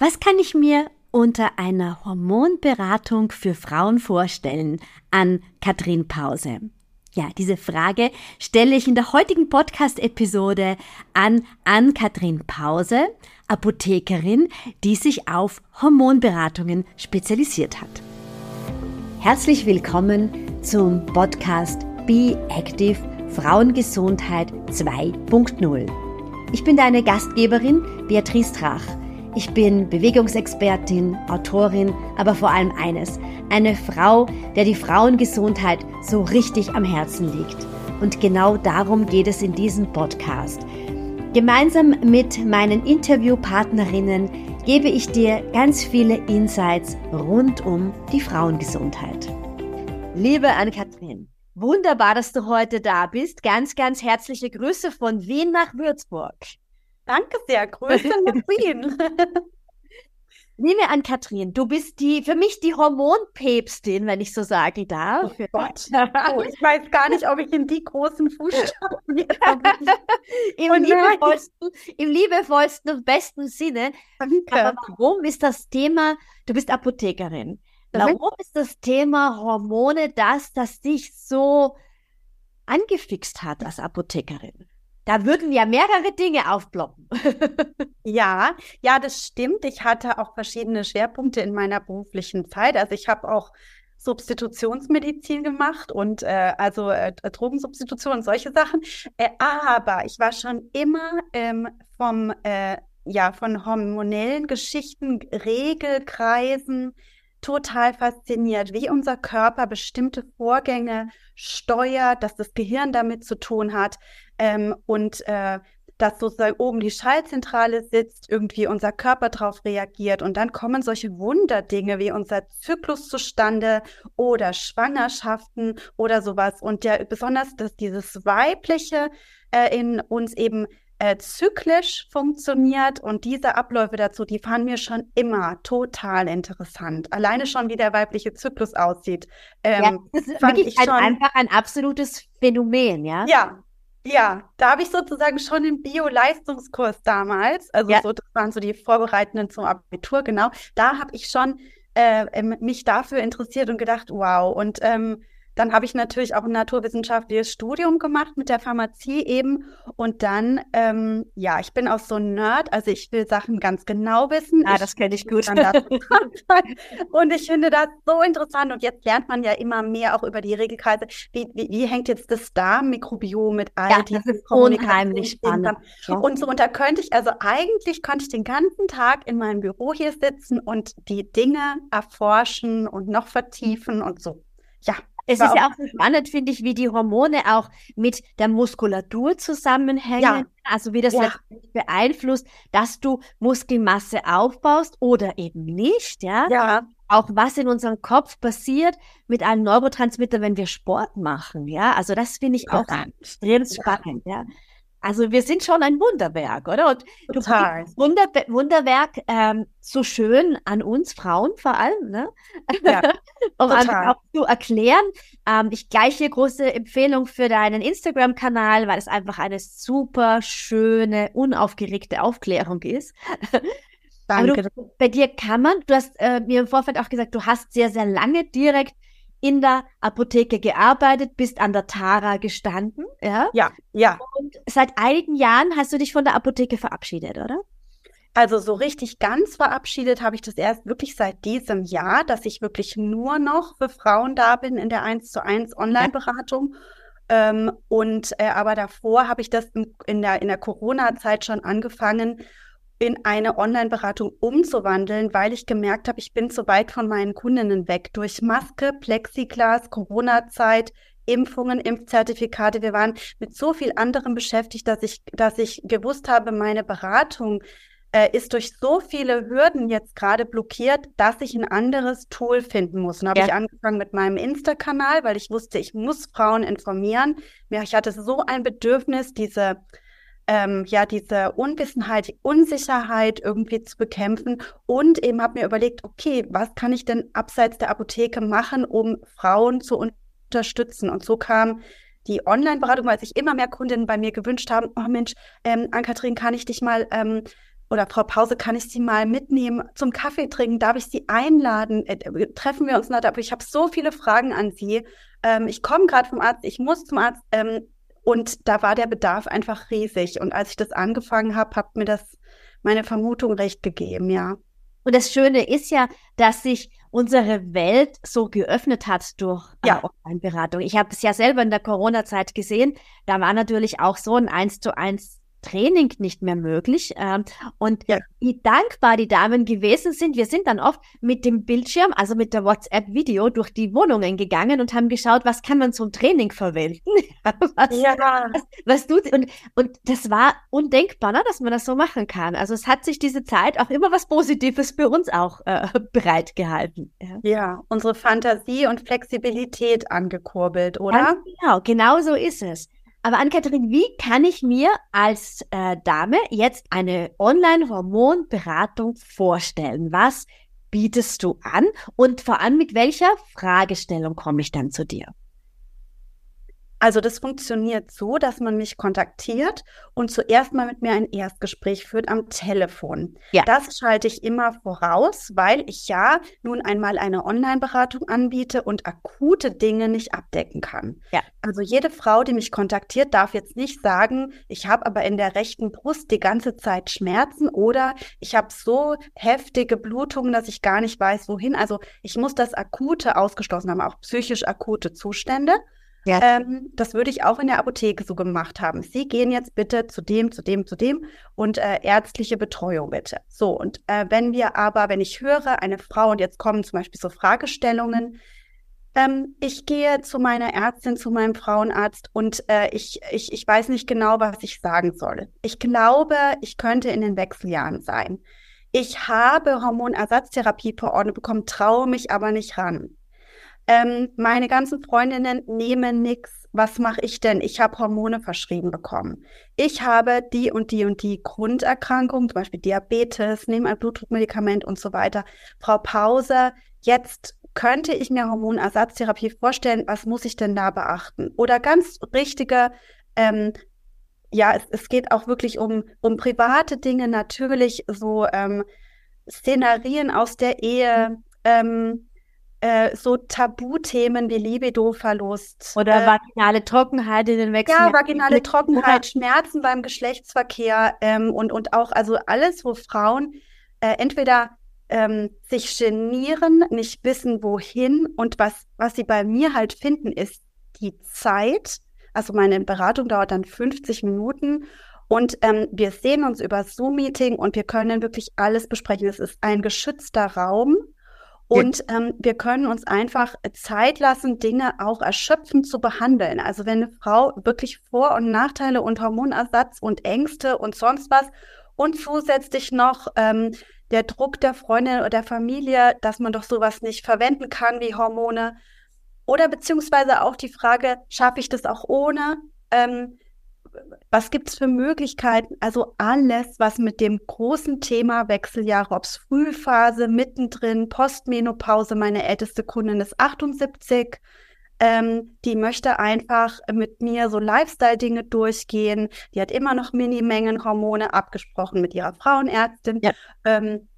Was kann ich mir unter einer Hormonberatung für Frauen vorstellen? An Katrin Pause. Ja, diese Frage stelle ich in der heutigen Podcast-Episode an Ann-Kathrin Pause, Apothekerin, die sich auf Hormonberatungen spezialisiert hat. Herzlich willkommen zum Podcast Be Active Frauengesundheit 2.0. Ich bin deine Gastgeberin Beatrice Trach. Ich bin Bewegungsexpertin, Autorin, aber vor allem eines, eine Frau, der die Frauengesundheit so richtig am Herzen liegt. Und genau darum geht es in diesem Podcast. Gemeinsam mit meinen Interviewpartnerinnen gebe ich dir ganz viele Insights rund um die Frauengesundheit. Liebe Anne-Kathrin, wunderbar, dass du heute da bist. Ganz, ganz herzliche Grüße von Wien nach Würzburg. Danke sehr. Grüße nach Wien. Liebe an Kathrin, du bist die für mich die Hormonpäpstin, wenn ich so sagen darf. Oh Gott. Oh, ich weiß gar nicht, ob ich in die großen Fußstapfen Im, liebevollsten, Im liebevollsten und besten Sinne. Danke. Aber warum ist das Thema, du bist Apothekerin, warum ist das Thema Hormone das, das dich so angefixt hat als Apothekerin? Da würden ja mehrere Dinge aufploppen. ja, ja, das stimmt. Ich hatte auch verschiedene Schwerpunkte in meiner beruflichen Zeit. Also ich habe auch Substitutionsmedizin gemacht und äh, also äh, Drogensubstitution und solche Sachen. Äh, aber ich war schon immer ähm, vom äh, ja von hormonellen Geschichten, Regelkreisen total fasziniert, wie unser Körper bestimmte Vorgänge steuert, dass das Gehirn damit zu tun hat ähm, und äh, dass sozusagen oben die Schaltzentrale sitzt, irgendwie unser Körper darauf reagiert und dann kommen solche Wunderdinge wie unser Zyklus zustande oder Schwangerschaften oder sowas und ja besonders, dass dieses weibliche äh, in uns eben äh, zyklisch funktioniert und diese Abläufe dazu, die fanden mir schon immer total interessant. Alleine schon, wie der weibliche Zyklus aussieht. Ähm, ja, das ist wirklich ein, einfach ein absolutes Phänomen, ja? Ja, ja, da habe ich sozusagen schon im Bio-Leistungskurs damals, also ja. so, das waren so die Vorbereitenden zum Abitur, genau, da habe ich schon äh, mich dafür interessiert und gedacht, wow. Und ähm, dann habe ich natürlich auch ein naturwissenschaftliches Studium gemacht mit der Pharmazie eben. Und dann, ähm, ja, ich bin auch so ein Nerd, also ich will Sachen ganz genau wissen. Ah, ich, das kenne ich gut. und ich finde das so interessant. Und jetzt lernt man ja immer mehr auch über die Regelkreise. Wie, wie, wie hängt jetzt das Darmmikrobiom mit all ja, das ist unheimlich spannend. Und so, und da könnte ich, also eigentlich könnte ich den ganzen Tag in meinem Büro hier sitzen und die Dinge erforschen und noch vertiefen und so. Ja, es ist ja auch spannend, finde ich, wie die Hormone auch mit der Muskulatur zusammenhängen. Ja. Also wie das ja. beeinflusst, dass du Muskelmasse aufbaust oder eben nicht, ja. Ja. Auch was in unserem Kopf passiert mit einem Neurotransmitter, wenn wir Sport machen, ja. Also das finde ich auch extrem spannend, ja. Also wir sind schon ein Wunderwerk, oder? Und Total. du Wunder, Wunderwerk ähm, so schön an uns Frauen vor allem, ne? Ja, um total. auch zu erklären. Ähm, ich gleiche große Empfehlung für deinen Instagram-Kanal, weil es einfach eine super schöne, unaufgeregte Aufklärung ist. Danke. Du, bei dir kann man, du hast äh, mir im Vorfeld auch gesagt, du hast sehr, sehr lange direkt in der Apotheke gearbeitet, bist an der Tara gestanden, ja? Ja, ja. Und seit einigen Jahren hast du dich von der Apotheke verabschiedet, oder? Also so richtig ganz verabschiedet habe ich das erst wirklich seit diesem Jahr, dass ich wirklich nur noch für Frauen da bin in der 1 zu 1 Online-Beratung. Ja. Ähm, und äh, aber davor habe ich das in der, in der Corona-Zeit schon angefangen in eine Online-Beratung umzuwandeln, weil ich gemerkt habe, ich bin zu weit von meinen Kundinnen weg. Durch Maske, Plexiglas, Corona-Zeit, Impfungen, Impfzertifikate. Wir waren mit so viel anderem beschäftigt, dass ich, dass ich gewusst habe, meine Beratung äh, ist durch so viele Hürden jetzt gerade blockiert, dass ich ein anderes Tool finden muss. Und habe ja. ich angefangen mit meinem Insta-Kanal, weil ich wusste, ich muss Frauen informieren. Ich hatte so ein Bedürfnis, diese ähm, ja diese Unwissenheit, die Unsicherheit irgendwie zu bekämpfen und eben habe mir überlegt, okay, was kann ich denn abseits der Apotheke machen, um Frauen zu unterstützen? Und so kam die Online-Beratung, weil sich immer mehr Kundinnen bei mir gewünscht haben, oh Mensch, ähm, Ann-Kathrin, kann ich dich mal ähm, oder Frau Pause, kann ich Sie mal mitnehmen zum Kaffee trinken? Darf ich Sie einladen? Äh, äh treffen wir uns noch? Aber ich habe so viele Fragen an Sie. Ähm, ich komme gerade vom Arzt, ich muss zum Arzt. Ähm, und da war der Bedarf einfach riesig. Und als ich das angefangen habe, hat mir das meine Vermutung recht gegeben, ja. Und das Schöne ist ja, dass sich unsere Welt so geöffnet hat durch äh, ja. Online-Beratung. Ich habe es ja selber in der Corona-Zeit gesehen. Da war natürlich auch so ein eins zu eins Training nicht mehr möglich. Ähm, und ja. wie dankbar die Damen gewesen sind. Wir sind dann oft mit dem Bildschirm, also mit der WhatsApp-Video, durch die Wohnungen gegangen und haben geschaut, was kann man zum Training verwenden. was, ja. was, was tut und, und das war undenkbar, ne, dass man das so machen kann. Also es hat sich diese Zeit auch immer was Positives für uns auch äh, bereitgehalten. Ja. ja, unsere Fantasie und Flexibilität angekurbelt, oder? Ganz genau, genau so ist es. Aber Ann-Kathrin, wie kann ich mir als äh, Dame jetzt eine Online-Hormonberatung vorstellen? Was bietest du an und vor allem mit welcher Fragestellung komme ich dann zu dir? Also das funktioniert so, dass man mich kontaktiert und zuerst mal mit mir ein Erstgespräch führt am Telefon. Ja. Das schalte ich immer voraus, weil ich ja nun einmal eine Online-Beratung anbiete und akute Dinge nicht abdecken kann. Ja. Also jede Frau, die mich kontaktiert, darf jetzt nicht sagen, ich habe aber in der rechten Brust die ganze Zeit Schmerzen oder ich habe so heftige Blutungen, dass ich gar nicht weiß, wohin. Also ich muss das Akute ausgeschlossen haben, auch psychisch akute Zustände. Ja. Ähm, das würde ich auch in der Apotheke so gemacht haben. Sie gehen jetzt bitte zu dem, zu dem, zu dem und äh, ärztliche Betreuung bitte. So, und äh, wenn wir aber, wenn ich höre, eine Frau und jetzt kommen zum Beispiel so Fragestellungen, ähm, ich gehe zu meiner Ärztin, zu meinem Frauenarzt und äh, ich, ich, ich weiß nicht genau, was ich sagen soll. Ich glaube, ich könnte in den Wechseljahren sein. Ich habe Hormonersatztherapie verordnet bekommen, traue mich aber nicht ran ähm, meine ganzen Freundinnen nehmen nichts. Was mache ich denn? Ich habe Hormone verschrieben bekommen. Ich habe die und die und die Grunderkrankung, zum Beispiel Diabetes, nehme ein Blutdruckmedikament und so weiter. Frau Pause, jetzt könnte ich mir Hormonersatztherapie vorstellen. Was muss ich denn da beachten? Oder ganz richtige ähm, ja, es, es geht auch wirklich um, um private Dinge, natürlich so ähm, Szenarien aus der Ehe, ähm, äh, so Tabuthemen wie Libidoverlust. Oder äh, vaginale Trockenheit in den Wechseln. Ja, vaginale Trockenheit, Schmerzen beim Geschlechtsverkehr ähm, und, und auch also alles, wo Frauen äh, entweder ähm, sich genieren, nicht wissen, wohin und was, was sie bei mir halt finden, ist die Zeit. Also meine Beratung dauert dann 50 Minuten und ähm, wir sehen uns über Zoom-Meeting und wir können wirklich alles besprechen. Es ist ein geschützter Raum und ähm, wir können uns einfach Zeit lassen, Dinge auch erschöpfend zu behandeln. Also wenn eine Frau wirklich Vor- und Nachteile und Hormonersatz und Ängste und sonst was und zusätzlich noch ähm, der Druck der Freundin oder der Familie, dass man doch sowas nicht verwenden kann wie Hormone. Oder beziehungsweise auch die Frage, schaffe ich das auch ohne? Ähm, was gibt es für Möglichkeiten? Also alles, was mit dem großen Thema Wechseljahre, ob es Frühphase, mittendrin, Postmenopause, meine älteste Kundin ist 78, ähm, die möchte einfach mit mir so Lifestyle-Dinge durchgehen. Die hat immer noch Minimengen Hormone abgesprochen mit ihrer Frauenärztin. Ja. Ähm,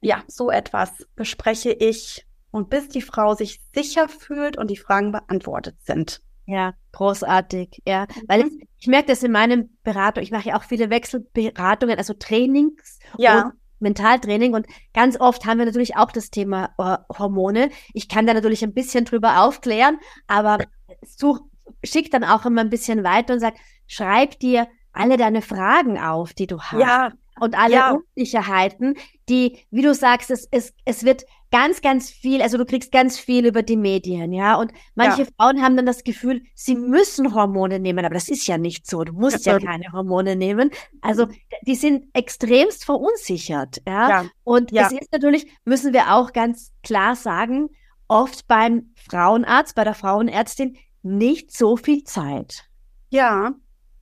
ja, so etwas bespreche ich und bis die Frau sich sicher fühlt und die Fragen beantwortet sind. Ja, großartig, ja. Mhm. Weil es, ich merke das in meinem Beratung, ich mache ja auch viele Wechselberatungen, also Trainings ja. und Mentaltraining und ganz oft haben wir natürlich auch das Thema uh, Hormone. Ich kann da natürlich ein bisschen drüber aufklären, aber such, schick dann auch immer ein bisschen weiter und sag, schreib dir alle deine Fragen auf, die du hast. Ja. Und alle ja. Unsicherheiten, die, wie du sagst, es, es, es wird ganz, ganz viel, also du kriegst ganz viel über die Medien, ja. Und manche ja. Frauen haben dann das Gefühl, sie müssen Hormone nehmen, aber das ist ja nicht so. Du musst ja, ja keine Hormone nehmen. Also die sind extremst verunsichert, ja. ja. Und es ist natürlich, müssen wir auch ganz klar sagen, oft beim Frauenarzt, bei der Frauenärztin nicht so viel Zeit. Ja,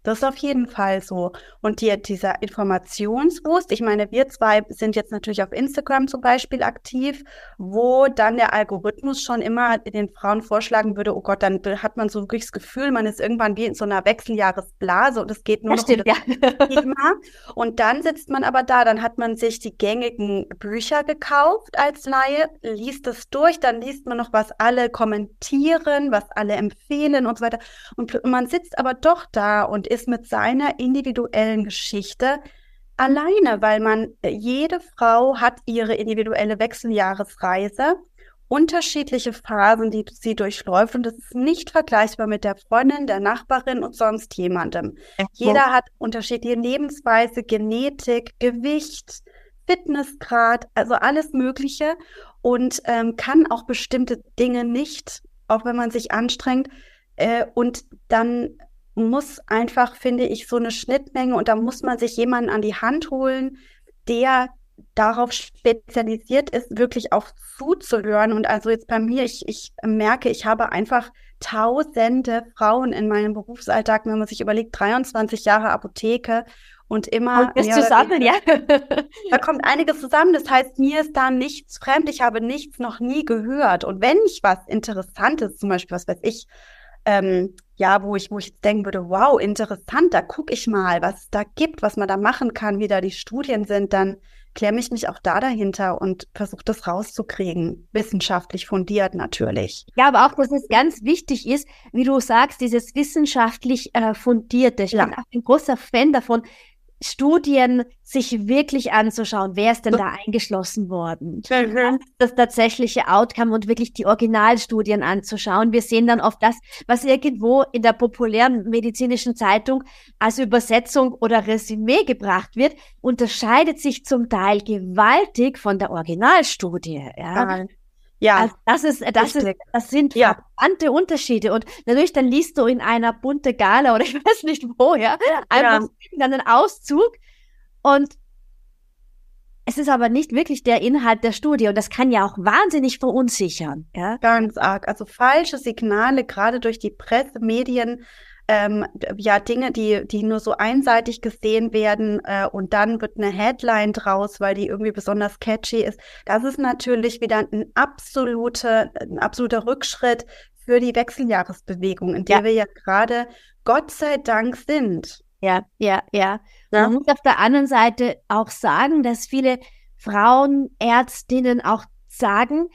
Das ist auf jeden Fall so. Und die, dieser Informationswust, ich meine, wir zwei sind jetzt natürlich auf Instagram zum Beispiel aktiv, wo dann der Algorithmus schon immer den Frauen vorschlagen würde, oh Gott, dann hat man so wirklich das Gefühl, man ist irgendwann wie in so einer Wechseljahresblase und es geht nur das noch stimmt, um das ja. Thema. Und dann sitzt man aber da, dann hat man sich die gängigen Bücher gekauft als Laie, liest es durch, dann liest man noch, was alle kommentieren, was alle empfehlen und so weiter. Und man sitzt aber doch da und ist mit seiner individuellen Geschichte alleine, weil man, äh, jede Frau hat ihre individuelle Wechseljahresreise, unterschiedliche Phasen, die sie durchläuft und das ist nicht vergleichbar mit der Freundin, der Nachbarin und sonst jemandem. Jeder hat unterschiedliche Lebensweise, Genetik, Gewicht, Fitnessgrad, also alles Mögliche und ähm, kann auch bestimmte Dinge nicht, auch wenn man sich anstrengt. Äh, und dann muss einfach, finde ich, so eine Schnittmenge und da muss man sich jemanden an die Hand holen, der darauf spezialisiert ist, wirklich auch zuzuhören. Und also jetzt bei mir, ich, ich merke, ich habe einfach tausende Frauen in meinem Berufsalltag, wenn man sich überlegt, 23 Jahre Apotheke und immer. Und das zusammen, ja. Da kommt einiges zusammen. Das heißt, mir ist da nichts fremd. Ich habe nichts noch nie gehört. Und wenn ich was Interessantes, zum Beispiel, was weiß ich, ähm, ja, wo ich, wo ich denken würde, wow, interessant, da gucke ich mal, was es da gibt, was man da machen kann, wie da die Studien sind, dann klemme ich mich auch da dahinter und versuche das rauszukriegen, wissenschaftlich fundiert natürlich. Ja, aber auch, dass es ganz wichtig ist, wie du sagst, dieses wissenschaftlich äh, fundierte. Ich Ja. bin auch ein großer Fan davon, Studien sich wirklich anzuschauen, wer ist denn da eingeschlossen worden? Mhm. das tatsächliche Outcome und wirklich die Originalstudien anzuschauen. Wir sehen dann oft das, was irgendwo in der populären medizinischen Zeitung als Übersetzung oder Resümee gebracht wird, unterscheidet sich zum Teil gewaltig von der Originalstudie. Ja, Ja, also das ist, das ist, das sind Ja. verwandte Unterschiede. Und natürlich, dann liest du in einer bunte Gala oder ich weiß nicht wo, ja, einfach dann einen Auszug und es ist aber nicht wirklich der Inhalt der Studie und das kann ja auch wahnsinnig verunsichern, ja. Ganz arg. Also falsche Signale, gerade durch die Presse, Medien, ähm, ja, Dinge, die, die nur so einseitig gesehen werden äh, und dann wird eine Headline draus, weil die irgendwie besonders catchy ist. Das ist natürlich wieder ein, absolute, ein absoluter Rückschritt für die Wechseljahresbewegung, in der Ja. wir ja gerade Gott sei Dank sind. Ja, ja, ja. Ja. Man muss auf der anderen Seite auch sagen, dass viele Frauenärztinnen auch sagen,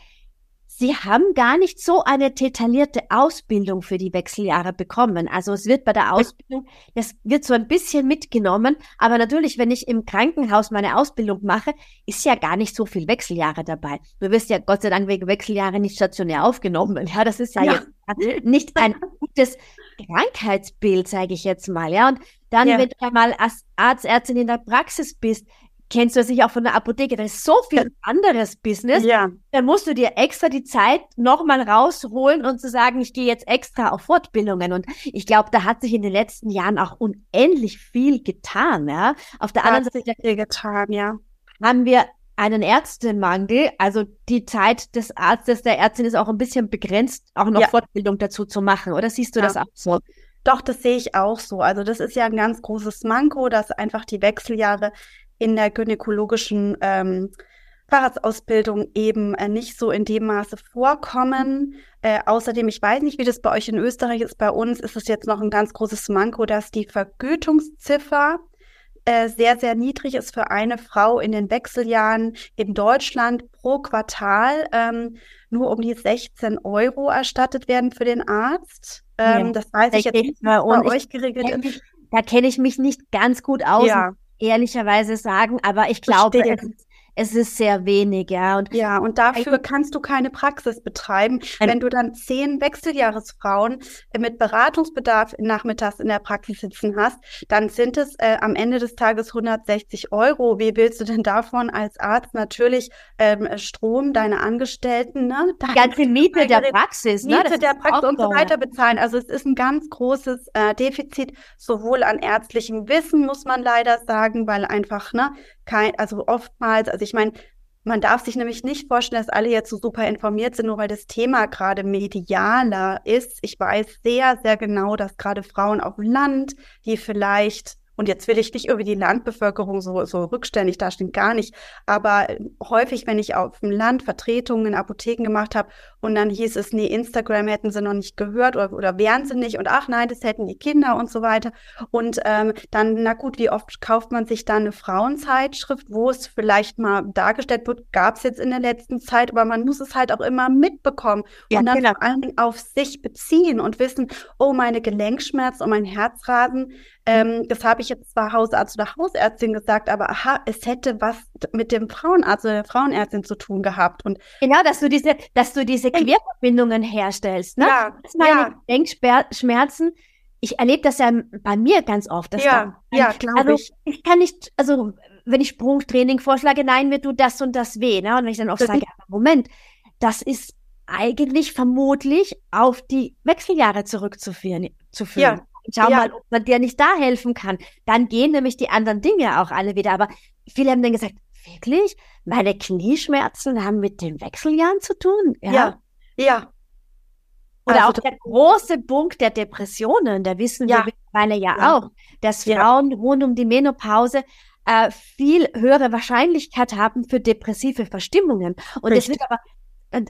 sie haben gar nicht so eine detaillierte Ausbildung für die Wechseljahre bekommen. Also es wird bei der Ausbildung, das wird so ein bisschen mitgenommen, aber natürlich, wenn ich im Krankenhaus meine Ausbildung mache, ist ja gar nicht so viel Wechseljahre dabei. Du wirst ja Gott sei Dank wegen Wechseljahre nicht stationär aufgenommen. Ja, das ist ja, Ja. jetzt nicht ein gutes Krankheitsbild, sage ich jetzt mal. Ja, und dann, Ja. wenn du einmal als Arzt, Ärztin in der Praxis bist, kennst du sich auch von der Apotheke. Das ist so viel anderes Business. Ja, Dann musst du dir extra die Zeit nochmal rausholen und zu sagen, ich gehe jetzt extra auf Fortbildungen. Und ich glaube, da hat sich in den letzten Jahren auch unendlich viel getan. Ja? Auf der anderen hat sich Seite viel getan, ja. haben wir einen Ärztemangel. Also die Zeit des Arztes, der Ärztin ist auch ein bisschen begrenzt, auch noch Ja. Fortbildung dazu zu machen. Oder siehst du Ja. das auch so? Doch, das sehe ich auch so. Also das ist ja ein ganz großes Manko, dass einfach die Wechseljahre in der gynäkologischen ähm, Facharztausbildung eben äh, nicht so in dem Maße vorkommen. Äh, außerdem, ich weiß nicht, wie das bei euch in Österreich ist, bei uns ist es jetzt noch ein ganz großes Manko, dass die Vergütungsziffer äh, sehr, sehr niedrig ist für eine Frau in den Wechseljahren in Deutschland pro Quartal ähm, nur um die 16 Euro erstattet werden für den Arzt. Ähm, Ja, das weiß ich jetzt nicht, bei euch geregelt ist. Da kenne ich mich nicht ganz gut aus, Ja. Ehrlicherweise sagen, aber ich glaube, Verstehe. es, ist- es ist sehr wenig, ja. Und Ja, und dafür kannst du keine Praxis betreiben. Wenn du dann zehn Wechseljahresfrauen mit Beratungsbedarf nachmittags in der Praxis sitzen hast, dann sind es äh, am Ende des Tages 160 Euro. Wie willst du denn davon als Arzt natürlich ähm, Strom, deine Angestellten, ne? die ganze Miete der Miete Praxis, ne? Das der Praxis und so weiter bezahlen. Also es ist ein ganz großes äh, Defizit, sowohl an ärztlichem Wissen, muss man leider sagen, weil einfach, ne, kein, also oftmals, also ich meine, Man darf sich nämlich nicht vorstellen, dass alle jetzt so super informiert sind, nur weil das Thema gerade medialer ist. Ich weiß sehr, sehr genau, dass gerade Frauen auf dem Land, die vielleicht und jetzt will ich nicht über die Landbevölkerung so, so rückständig dastehen, gar nicht. Aber häufig, wenn ich auf dem Land Vertretungen in Apotheken gemacht habe und dann hieß es, nee, Instagram hätten sie noch nicht gehört oder, oder wären sie nicht und ach nein, das hätten die Kinder und so weiter. Und ähm, dann, na gut, wie oft kauft man sich dann eine Frauenzeitschrift, wo es vielleicht mal dargestellt wird, gab es jetzt in der letzten Zeit, aber man muss es halt auch immer mitbekommen ja, und dann genau. vor allen Dingen auf sich beziehen und wissen, oh, meine Gelenkschmerzen und mein Herzrasen, ähm, das habe ich jetzt zwar Hausarzt oder Hausärztin gesagt, aber aha, es hätte was mit dem Frauenarzt oder der Frauenärztin zu tun gehabt. Und genau, dass du diese, dass du diese Querverbindungen herstellst. Ne? Ja, das meine ja. Denkschmerzen. Ich erlebe das ja bei mir ganz oft. ja, ja, glaube also, ich. Kann nicht, also wenn ich Sprungtraining vorschlage, nein, mir tut das und das weh. Ne? Und wenn ich dann oft das sage, ja, Moment, das ist eigentlich vermutlich auf die Wechseljahre zurückzuführen. Zu führen. Ja. Schau ja. mal, ob man dir nicht da helfen kann. Dann gehen nämlich die anderen Dinge auch alle wieder. Aber viele haben dann gesagt, wirklich? Meine Knieschmerzen haben mit den Wechseljahren zu tun? Ja. Ja. Ja. Oder also, auch der große Punkt der Depressionen, da wissen ja. wir mittlerweile ja, ja, auch, dass Frauen rund um die Menopause äh, viel höhere Wahrscheinlichkeit haben für depressive Verstimmungen. Und es wird aber,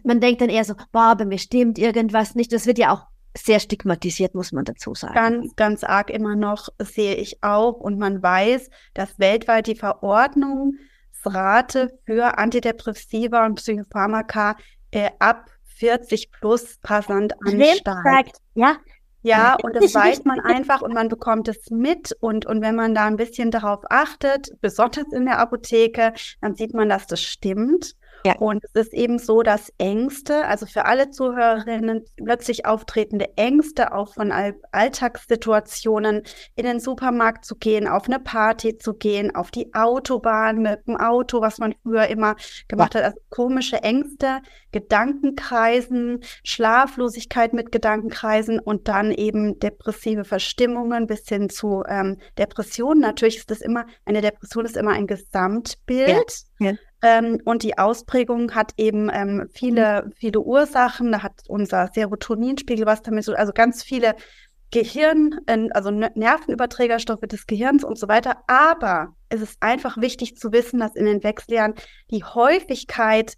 man denkt dann eher so, boah, bei mir stimmt irgendwas nicht. Das wird ja auch sehr stigmatisiert, muss man dazu sagen. Ganz, ganz arg immer noch sehe ich auch. Und man weiß, dass weltweit die Verordnungsrate für Antidepressiva und Psychopharmaka äh, ab 40 plus rasant ansteigt. Ja, ja, und das weiß man einfach und man bekommt es mit. Und, und wenn man da ein bisschen darauf achtet, besonders in der Apotheke, dann sieht man, dass das stimmt. Ja. Und es ist eben so, dass Ängste, also für alle Zuhörerinnen plötzlich auftretende Ängste auch von All Alltagssituationen, in den Supermarkt zu gehen, auf eine Party zu gehen, auf die Autobahn mit dem Auto, was man früher immer gemacht ja. hat, also komische Ängste, Gedankenkreisen, Schlaflosigkeit mit Gedankenkreisen und dann eben depressive Verstimmungen bis hin zu ähm, Depressionen. Natürlich ist das immer, eine Depression ist immer ein Gesamtbild. Ja. Ähm, und die Ausprägung hat eben ähm, viele, viele Ursachen. Da hat unser Serotoninspiegel was damit so, also ganz viele Gehirn, also Nervenüberträgerstoffe des Gehirns und so weiter. Aber es ist einfach wichtig zu wissen, dass in den Wechseljahren die Häufigkeit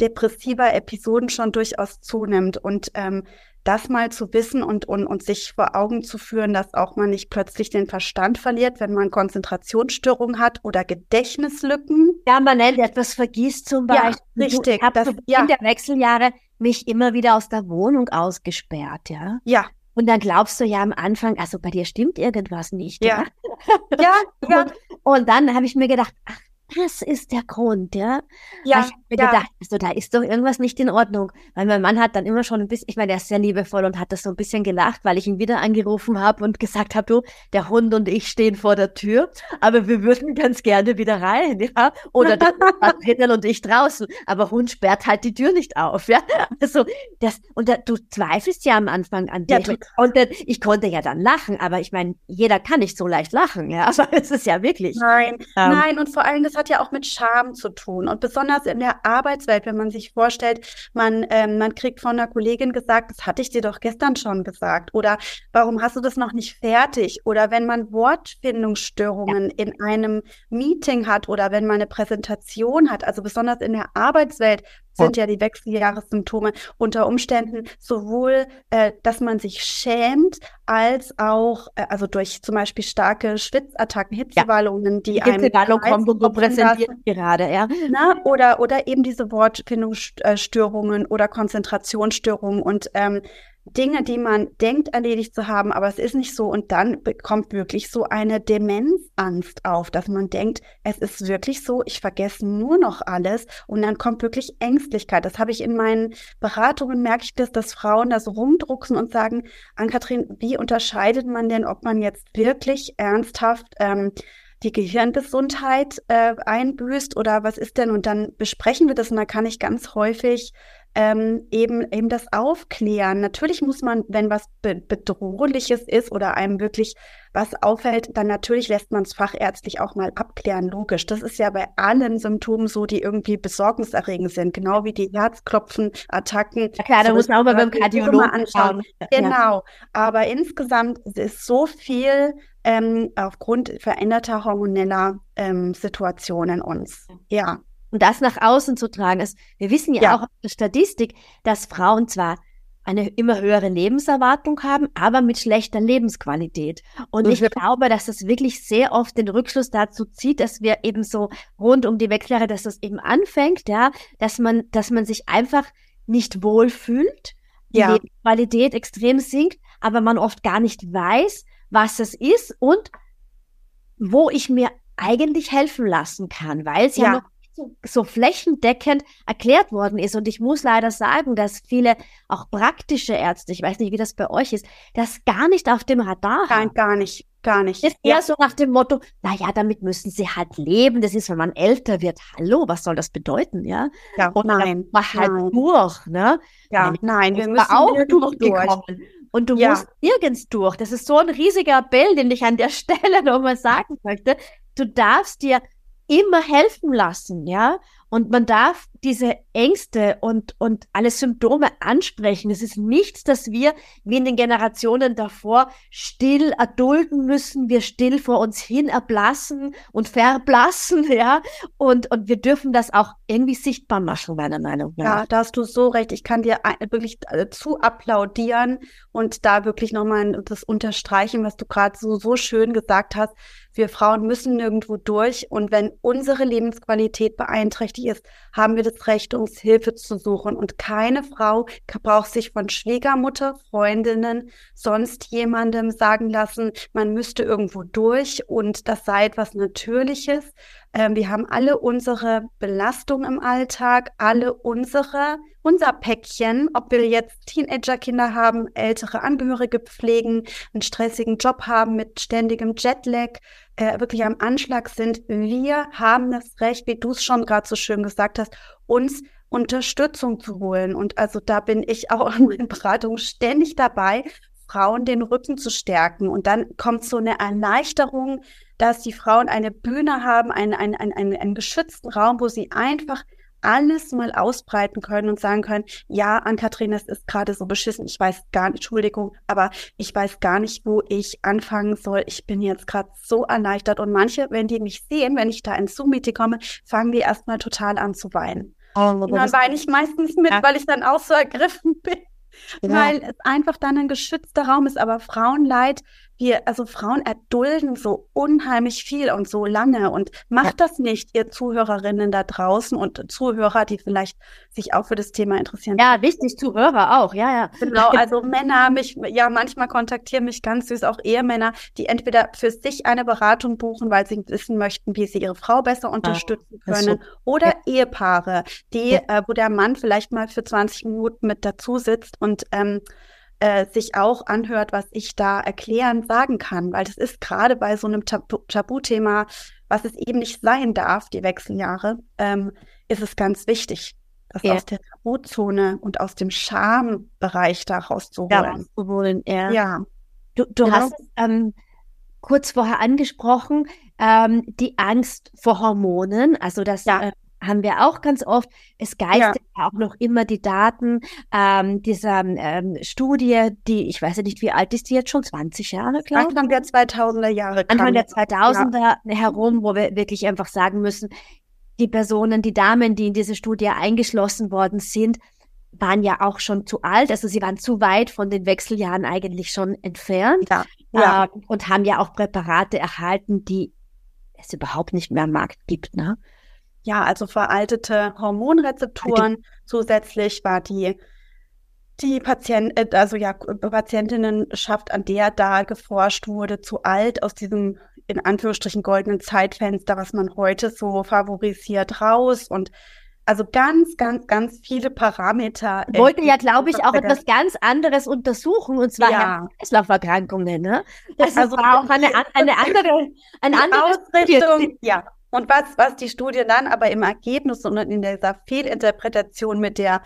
depressiver Episoden schon durchaus zunimmt. Und ähm, das mal zu wissen und, und, und sich vor Augen zu führen, dass auch man nicht plötzlich den Verstand verliert, wenn man Konzentrationsstörungen hat oder Gedächtnislücken. Ja, man nennt etwas vergisst zum Beispiel. Ja, richtig. Ich habe ja. in der Wechseljahre mich immer wieder aus der Wohnung ausgesperrt, ja. Ja. Und dann glaubst du ja am Anfang, also bei dir stimmt irgendwas nicht. Ja. Ja, ja. Und, und dann habe ich mir gedacht, ach das ist der Grund, ja. Ja. ich habe mir ja. gedacht, also, da ist doch irgendwas nicht in Ordnung. Weil mein Mann hat dann immer schon ein bisschen, ich meine, der ist sehr liebevoll und hat das so ein bisschen gelacht, weil ich ihn wieder angerufen habe und gesagt habe, du, der Hund und ich stehen vor der Tür, aber wir würden ganz gerne wieder rein, ja. Oder der Hund und ich draußen. Aber Hund sperrt halt die Tür nicht auf, ja. Also das, und da, du zweifelst ja am Anfang an dir. Ja, und ich konnte ja dann lachen, aber ich meine, jeder kann nicht so leicht lachen, ja. Also es ist ja wirklich. Nein, ähm, nein, und vor allem, das hat ja auch mit Scham zu tun. Und besonders in der Arbeitswelt, wenn man sich vorstellt, man, ähm, man kriegt von einer Kollegin gesagt, das hatte ich dir doch gestern schon gesagt. Oder warum hast du das noch nicht fertig? Oder wenn man Wortfindungsstörungen ja. in einem Meeting hat oder wenn man eine Präsentation hat, also besonders in der Arbeitswelt, sind ja die Wechseljahressymptome unter Umständen sowohl, äh, dass man sich schämt, als auch, äh, also durch zum Beispiel starke Schwitzattacken, Hitzewallungen, die, die einem Hitzewallung kommt und präsentiert gerade, ja. Na, oder, oder eben diese Wortfindungsstörungen oder Konzentrationsstörungen und ähm, Dinge, die man denkt erledigt zu haben, aber es ist nicht so. Und dann bekommt wirklich so eine Demenzangst auf, dass man denkt, es ist wirklich so, ich vergesse nur noch alles. Und dann kommt wirklich Ängstlichkeit. Das habe ich in meinen Beratungen, merke ich das, dass Frauen da so rumdrucksen und sagen, Ann-Kathrin, wie unterscheidet man denn, ob man jetzt wirklich ernsthaft ähm, die Gehirngesundheit äh, einbüßt oder was ist denn? Und dann besprechen wir das und da kann ich ganz häufig ähm, eben, eben das Aufklären. Natürlich muss man, wenn was be Bedrohliches ist oder einem wirklich was auffällt, dann natürlich lässt man es fachärztlich auch mal abklären, logisch. Das ist ja bei allen Symptomen so, die irgendwie besorgniserregend sind, genau wie die Herzklopfen, Attacken. Ja klar, da so muss man auch mal beim Kardiologen anschauen. Genau, ja. aber insgesamt ist so viel ähm, aufgrund veränderter hormoneller ähm, Situationen in uns. Ja und das nach außen zu tragen ist. Wir wissen ja, ja. auch aus der Statistik, dass Frauen zwar eine immer höhere Lebenserwartung haben, aber mit schlechter Lebensqualität. Und ich glaube, dass das wirklich sehr oft den Rückschluss dazu zieht, dass wir eben so rund um die Wechseljahre, dass das eben anfängt, ja, dass man, dass man sich einfach nicht wohlfühlt, die ja. Lebensqualität extrem sinkt, aber man oft gar nicht weiß, was es ist und wo ich mir eigentlich helfen lassen kann, weil es ja, ja noch so, so flächendeckend erklärt worden ist. Und ich muss leider sagen, dass viele auch praktische Ärzte, ich weiß nicht, wie das bei euch ist, das gar nicht auf dem Radar haben. Nein, gar nicht. Gar nicht. Ist eher ja. so nach dem Motto, naja, damit müssen sie halt leben. Das ist, wenn man älter wird. Hallo, was soll das bedeuten, ja? Ja, Und nein. War halt nein. durch, ne? Ja, nein, nein wir müssen auch durchgekommen. Durch. Und du ja. musst nirgends durch. Das ist so ein riesiger Appell, den ich an der Stelle nochmal sagen möchte. Du darfst dir immer helfen lassen, ja. Und man darf diese Ängste und, und alle Symptome ansprechen. Es ist nichts, dass wir, wie in den Generationen davor, still erdulden müssen, wir still vor uns hin erblassen und verblassen, ja. Und, und wir dürfen das auch irgendwie sichtbar machen, meiner Meinung nach. Ja, da hast du so recht. Ich kann dir wirklich äh, zu applaudieren und da wirklich nochmal das unterstreichen, was du gerade so, so schön gesagt hast. Wir Frauen müssen nirgendwo durch und wenn unsere Lebensqualität beeinträchtigt ist, haben wir das Recht, uns Hilfe zu suchen. Und keine Frau braucht sich von Schwiegermutter, Freundinnen, sonst jemandem sagen lassen, man müsste irgendwo durch und das sei etwas Natürliches. Ähm, wir haben alle unsere Belastung im Alltag, alle unsere, unser Päckchen, ob wir jetzt Teenagerkinder haben, ältere Angehörige pflegen, einen stressigen Job haben mit ständigem Jetlag, äh, wirklich am Anschlag sind. Wir haben das Recht, wie du es schon gerade so schön gesagt hast, uns Unterstützung zu holen. Und also da bin ich auch in meinen Beratungen ständig dabei, Frauen den Rücken zu stärken. Und dann kommt so eine Erleichterung, dass die Frauen eine Bühne haben, einen, einen, einen, einen geschützten Raum, wo sie einfach alles mal ausbreiten können und sagen können, ja, Ann-Kathrin, das ist gerade so beschissen, ich weiß gar nicht, Entschuldigung, aber ich weiß gar nicht, wo ich anfangen soll. Ich bin jetzt gerade so erleichtert. Und manche, wenn die mich sehen, wenn ich da ins Zoom-Meeting komme, fangen die erstmal total an zu weinen. Oh, und dann weine ich meistens mit, ja. weil ich dann auch so ergriffen bin. Ja. Weil es einfach dann ein geschützter Raum ist. Aber Frauenleid wir, also Frauen erdulden so unheimlich viel und so lange und macht das nicht, ihr Zuhörerinnen da draußen und Zuhörer, die vielleicht sich auch für das Thema interessieren. Ja, wichtig, Zuhörer auch, ja, ja. Genau, also Männer mich, ja, manchmal kontaktieren mich ganz süß auch Ehemänner, die entweder für sich eine Beratung buchen, weil sie wissen möchten, wie sie ihre Frau besser ah, unterstützen ah, können, so. oder ja. Ehepaare, die, ja. äh, wo der Mann vielleicht mal für 20 Minuten mit dazu sitzt und ähm, äh, sich auch anhört, was ich da erklären sagen kann, weil das ist gerade bei so einem Tabu Tabuthema, was es eben nicht sein darf, die Wechseljahre, ähm, ist es ganz wichtig, das ja. aus der Tabuzone und aus dem Schambereich da rauszuholen. Ja, ja. ja. Du, du genau. hast es ähm, kurz vorher angesprochen, ähm, die Angst vor Hormonen, also das ja. äh, haben wir auch ganz oft. Es geistert ja. auch noch immer die Daten ähm, dieser ähm, Studie, die, ich weiß ja nicht, wie alt ist die jetzt schon? 20 Jahre, glaube ich. Anfang der 2000er Jahre. Anfang der 2000er ja. herum, wo wir wirklich einfach sagen müssen, die Personen, die Damen, die in diese Studie eingeschlossen worden sind, waren ja auch schon zu alt, also sie waren zu weit von den Wechseljahren eigentlich schon entfernt ja. Ja. Äh, und haben ja auch Präparate erhalten, die es überhaupt nicht mehr am Markt gibt. Ne? Ja, also veraltete Hormonrezepturen. Zusätzlich war die die Patient, äh, also ja, Patientinnenschaft, an der da geforscht wurde, zu alt aus diesem in Anführungsstrichen goldenen Zeitfenster, was man heute so favorisiert, raus und also ganz, ganz, ganz viele Parameter. Wollte ja, glaube ich, auch etwas ganz anderes untersuchen, und zwar ja. Kreislauferkrankungen. Ne? Das also, war auch eine, eine andere, eine andere Ausrichtung. Ja, und was, was die Studie dann aber im Ergebnis und in dieser Fehlinterpretation mit der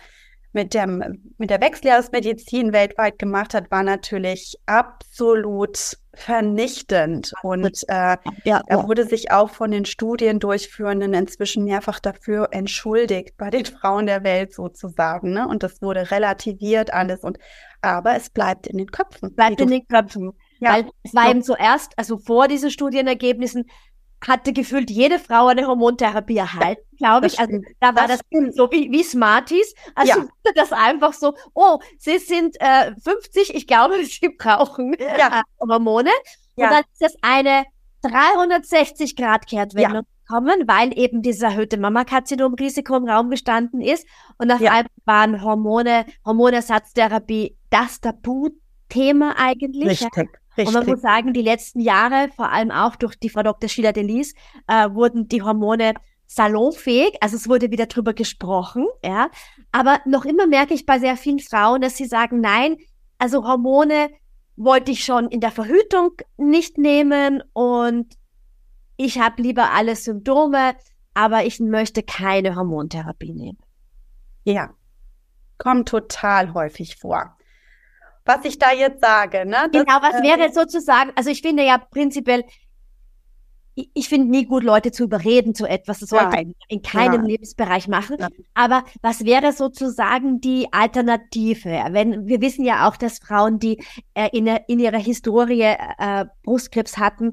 mit, dem, mit der Wechseljahresmedizin weltweit gemacht hat, war natürlich absolut vernichtend. Und äh, ja, er wurde sich auch von den Studiendurchführenden inzwischen mehrfach dafür entschuldigt, bei den Frauen der Welt sozusagen. Ne? Und das wurde relativiert alles. Und aber es bleibt in den Köpfen. Bleibt in den Köpfen. Ja. Weil es war eben zuerst, also vor diesen Studienergebnissen, hatte gefühlt jede Frau eine Hormontherapie erhalten, glaube ich. Also da war das, das so wie, wie Smarties. Also ja. das einfach so, oh, sie sind äh, 50, ich glaube, sie brauchen ja. äh, Hormone. Ja. Und dann ist das eine 360 Grad Kehrtwendung ja. kommen, weil eben dieses erhöhte Mammakarzinom-Risiko im Raum gestanden ist. Und auf einmal waren Hormone, Hormonersatztherapie das Tabuthema eigentlich. Richtig. Richtig. Und man muss sagen, die letzten Jahre, vor allem auch durch die Frau Dr. Sheila Delis, äh, wurden die Hormone salonfähig, also es wurde wieder drüber gesprochen, ja. Aber noch immer merke ich bei sehr vielen Frauen, dass sie sagen, nein, also Hormone wollte ich schon in der Verhütung nicht nehmen und ich habe lieber alle Symptome, aber ich möchte keine Hormontherapie nehmen. Ja, kommt total häufig vor was ich da jetzt sage. Ne? Das, genau, was äh, wäre sozusagen, also ich finde ja prinzipiell, ich, ich finde nie gut, Leute zu überreden zu etwas. Das sollte man in keinem ja. Lebensbereich machen. Ja. Aber was wäre sozusagen die Alternative? Wenn wir wissen ja auch, dass Frauen, die äh, in, in ihrer Historie äh, Brustkrebs hatten,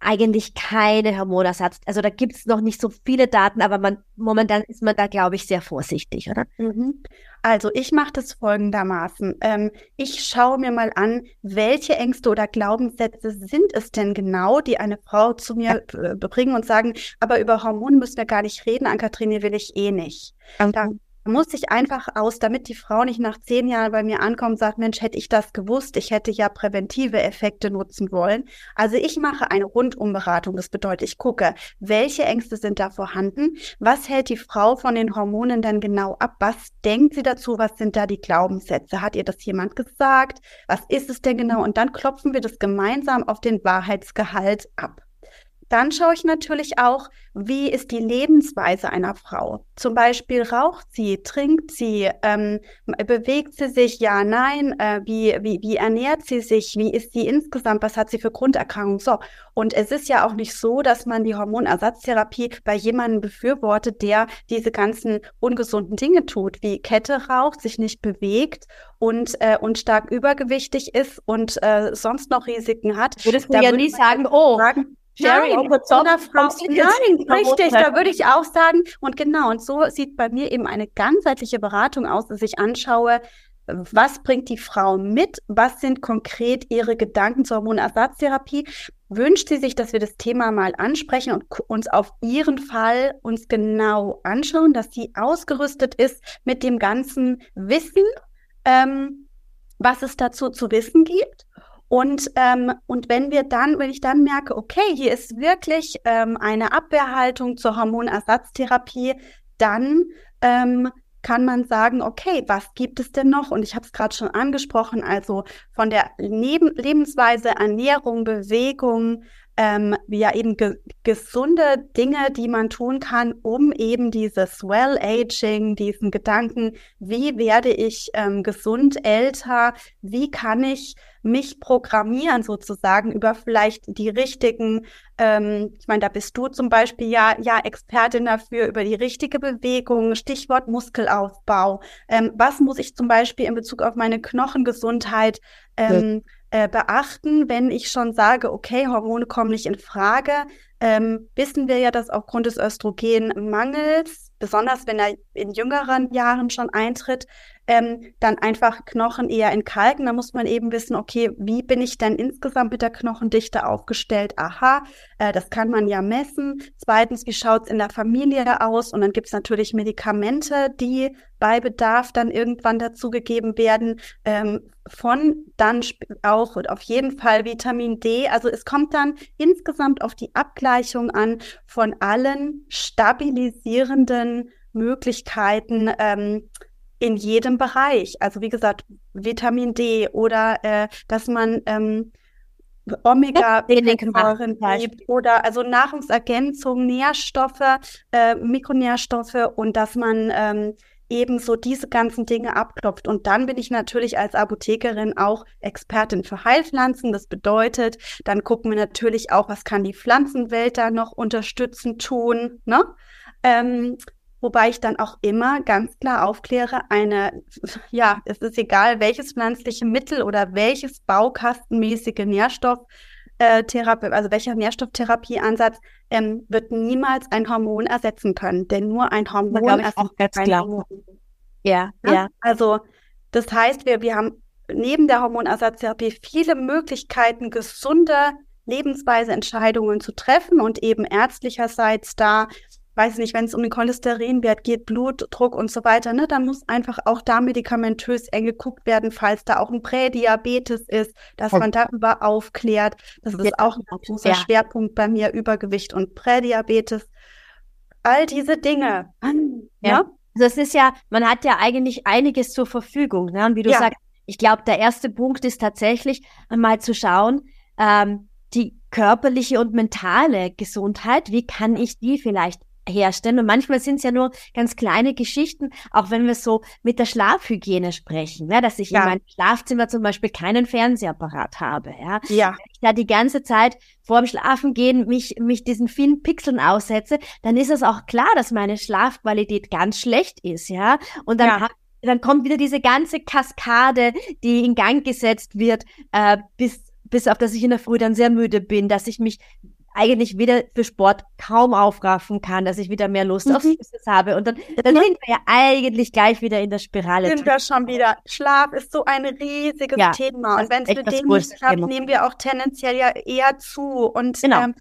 eigentlich keine Hormonersatz. Also da gibt es noch nicht so viele Daten, aber man, momentan ist man da, glaube ich, sehr vorsichtig, oder? Mhm. Also ich mache das folgendermaßen. Ähm, ich schaue mir mal an, welche Ängste oder Glaubenssätze sind es denn genau, die eine Frau zu mir ja. bringen und sagen, aber über Hormone müssen wir gar nicht reden, an Katrine will ich eh nicht. Mhm. Da muss ich einfach aus, damit die Frau nicht nach zehn Jahren bei mir ankommt und sagt, Mensch, hätte ich das gewusst, ich hätte ja präventive Effekte nutzen wollen. Also ich mache eine Rundumberatung. Das bedeutet, ich gucke, welche Ängste sind da vorhanden? Was hält die Frau von den Hormonen dann genau ab? Was denkt sie dazu? Was sind da die Glaubenssätze? Hat ihr das jemand gesagt? Was ist es denn genau? Und dann klopfen wir das gemeinsam auf den Wahrheitsgehalt ab. Dann schaue ich natürlich auch, wie ist die Lebensweise einer Frau. Zum Beispiel raucht sie, trinkt sie, ähm, bewegt sie sich, ja, nein, äh, wie, wie, wie ernährt sie sich, wie ist sie insgesamt, was hat sie für Grunderkrankungen. So, und es ist ja auch nicht so, dass man die Hormonersatztherapie bei jemandem befürwortet, der diese ganzen ungesunden Dinge tut, wie Kette raucht, sich nicht bewegt und, äh, und stark übergewichtig ist und äh, sonst noch Risiken hat. Würdest du ja nie sagen, oh, sagen, Jerry nein, oder Frau, nein, richtig, da würde ich auch sagen, und genau, und so sieht bei mir eben eine ganzheitliche Beratung aus, dass ich anschaue, was bringt die Frau mit? Was sind konkret ihre Gedanken zur Hormonersatztherapie? Wünscht sie sich, dass wir das Thema mal ansprechen und uns auf ihren Fall uns genau anschauen, dass sie ausgerüstet ist mit dem ganzen Wissen, ähm, was es dazu zu wissen gibt? Und, ähm, und wenn wir dann, wenn ich dann merke, okay, hier ist wirklich ähm, eine Abwehrhaltung zur Hormonersatztherapie, dann ähm, kann man sagen, okay, was gibt es denn noch? Und ich habe es gerade schon angesprochen, also von der Leben Lebensweise, Ernährung, Bewegung, ähm, ja eben ge gesunde Dinge, die man tun kann, um eben dieses Well-Aging, diesen Gedanken, wie werde ich ähm, gesund älter, wie kann ich mich programmieren sozusagen über vielleicht die richtigen, ähm, ich meine, da bist du zum Beispiel ja, ja Expertin dafür, über die richtige Bewegung, Stichwort Muskelaufbau. Ähm, was muss ich zum Beispiel in Bezug auf meine Knochengesundheit ähm, ja. Äh, beachten, wenn ich schon sage, okay, Hormone kommen nicht in Frage, ähm, wissen wir ja, dass aufgrund des Östrogenmangels, besonders wenn er in jüngeren Jahren schon eintritt, ähm, dann einfach Knochen eher entkalken. Da muss man eben wissen, okay, wie bin ich denn insgesamt mit der Knochendichte aufgestellt? Aha, äh, das kann man ja messen. Zweitens, wie schaut es in der Familie aus? Und dann gibt es natürlich Medikamente, die bei Bedarf dann irgendwann dazugegeben werden. Ähm, von dann auch und auf jeden Fall Vitamin D. Also es kommt dann insgesamt auf die Abgleichung an von allen stabilisierenden Möglichkeiten ähm, in jedem Bereich. Also wie gesagt, Vitamin D oder äh, dass man ähm, Omega-Fettsäuren gibt oder also Nahrungsergänzung, Nährstoffe, äh, Mikronährstoffe und dass man ähm, eben so diese ganzen Dinge abklopft. Und dann bin ich natürlich als Apothekerin auch Expertin für Heilpflanzen. Das bedeutet, dann gucken wir natürlich auch, was kann die Pflanzenwelt da noch unterstützen tun. Ne? Ähm, wobei ich dann auch immer ganz klar aufkläre, eine, ja, es ist egal, welches pflanzliche Mittel oder welches baukastenmäßige Nährstoff äh, Therapie, also welcher Nährstofftherapieansatz ähm, wird niemals ein Hormon ersetzen können, denn nur ein Hormon da ich auch ganz klar. Hormon. Ja, ja, ja. Also das heißt, wir, wir haben neben der Hormonersatztherapie viele Möglichkeiten, gesunde Lebensweise Entscheidungen zu treffen und eben ärztlicherseits da weiß nicht, wenn es um den Cholesterinwert geht, Blutdruck und so weiter, ne, dann muss einfach auch da medikamentös eng geguckt werden, falls da auch ein Prädiabetes ist, dass man darüber aufklärt. Das ist auch ein großer ja. Schwerpunkt bei mir, Übergewicht und Prädiabetes. All diese Dinge. Ja. ja. Das ist ja, man hat ja eigentlich einiges zur Verfügung. Ne? Und wie du ja. sagst, ich glaube, der erste Punkt ist tatsächlich mal zu schauen, ähm, die körperliche und mentale Gesundheit, wie kann ich die vielleicht herstellen. Und manchmal sind es ja nur ganz kleine Geschichten, auch wenn wir so mit der Schlafhygiene sprechen, ja, dass ich ja. in meinem Schlafzimmer zum Beispiel keinen Fernsehapparat habe. Ja. ja. Wenn ich da die ganze Zeit vor dem Schlafengehen mich, mich diesen vielen Pixeln aussetze, dann ist es auch klar, dass meine Schlafqualität ganz schlecht ist, ja. Und dann ja. dann kommt wieder diese ganze Kaskade, die in Gang gesetzt wird, äh, bis bis auf dass ich in der Früh dann sehr müde bin, dass ich mich eigentlich wieder für Sport kaum aufraffen kann, dass ich wieder mehr Lust mhm. auf Süßes habe. Und dann, dann sind wir ja eigentlich gleich wieder in der Spirale. Sind wir schon wieder. Schlaf ist so ein riesiges ja, Thema. Und wenn es mit dem nicht klappt, nehmen wir auch tendenziell ja eher zu. Und genau. ähm,